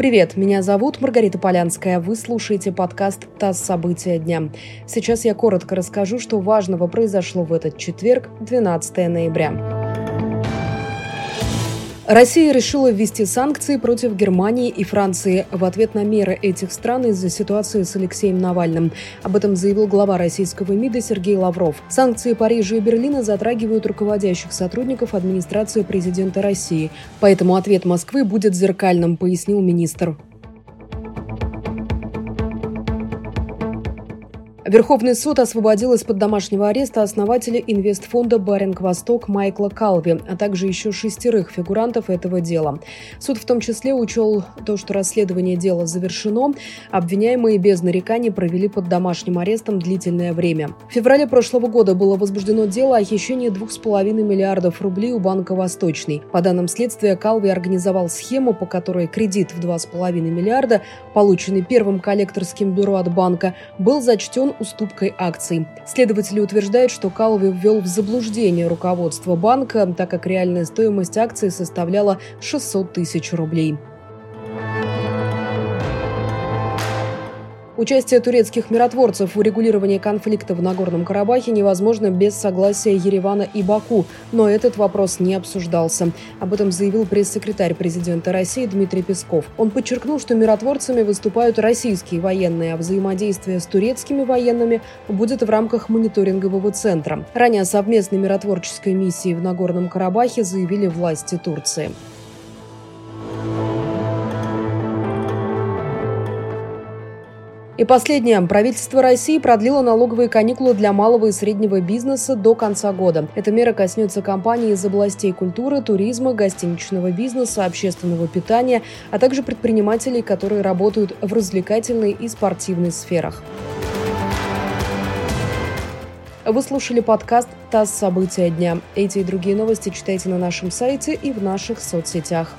Привет, меня зовут Маргарита Полянская. Вы слушаете подкаст «ТАСС. События дня». Сейчас я коротко расскажу, что важного произошло в этот четверг, 12 ноября. Россия решила ввести санкции против Германии и Франции в ответ на меры этих стран из-за ситуации с Алексеем Навальным. Об этом заявил глава российского МИДа Сергей Лавров. Санкции Парижа и Берлина затрагивают руководящих сотрудников администрации президента России. Поэтому ответ Москвы будет зеркальным, пояснил министр. Верховный суд освободил из-под домашнего ареста основателя инвестфонда «Баринг Восток» Майкла Калви, а также еще шестерых фигурантов этого дела. Суд в том числе учел то, что расследование дела завершено. Обвиняемые без нареканий провели под домашним арестом длительное время. В феврале прошлого года было возбуждено дело о хищении 2,5 миллиардов рублей у Банка «Восточный». По данным следствия, Калви организовал схему, по которой кредит в 2,5 миллиарда, полученный первым коллекторским бюро от банка, был зачтен уступкой акций. Следователи утверждают, что Калви ввел в заблуждение руководство банка, так как реальная стоимость акций составляла 600 тысяч рублей. Участие турецких миротворцев в урегулировании конфликта в Нагорном Карабахе невозможно без согласия Еревана и Баку, но этот вопрос не обсуждался. Об этом заявил пресс-секретарь президента России Дмитрий Песков. Он подчеркнул, что миротворцами выступают российские военные, а взаимодействие с турецкими военными будет в рамках мониторингового центра. Ранее совместной миротворческой миссии в Нагорном Карабахе заявили власти Турции. И последнее. Правительство России продлило налоговые каникулы для малого и среднего бизнеса до конца года. Эта мера коснется компаний из областей культуры, туризма, гостиничного бизнеса, общественного питания, а также предпринимателей, которые работают в развлекательной и спортивной сферах. Вы слушали подкаст «ТАСС. События дня». Эти и другие новости читайте на нашем сайте и в наших соцсетях.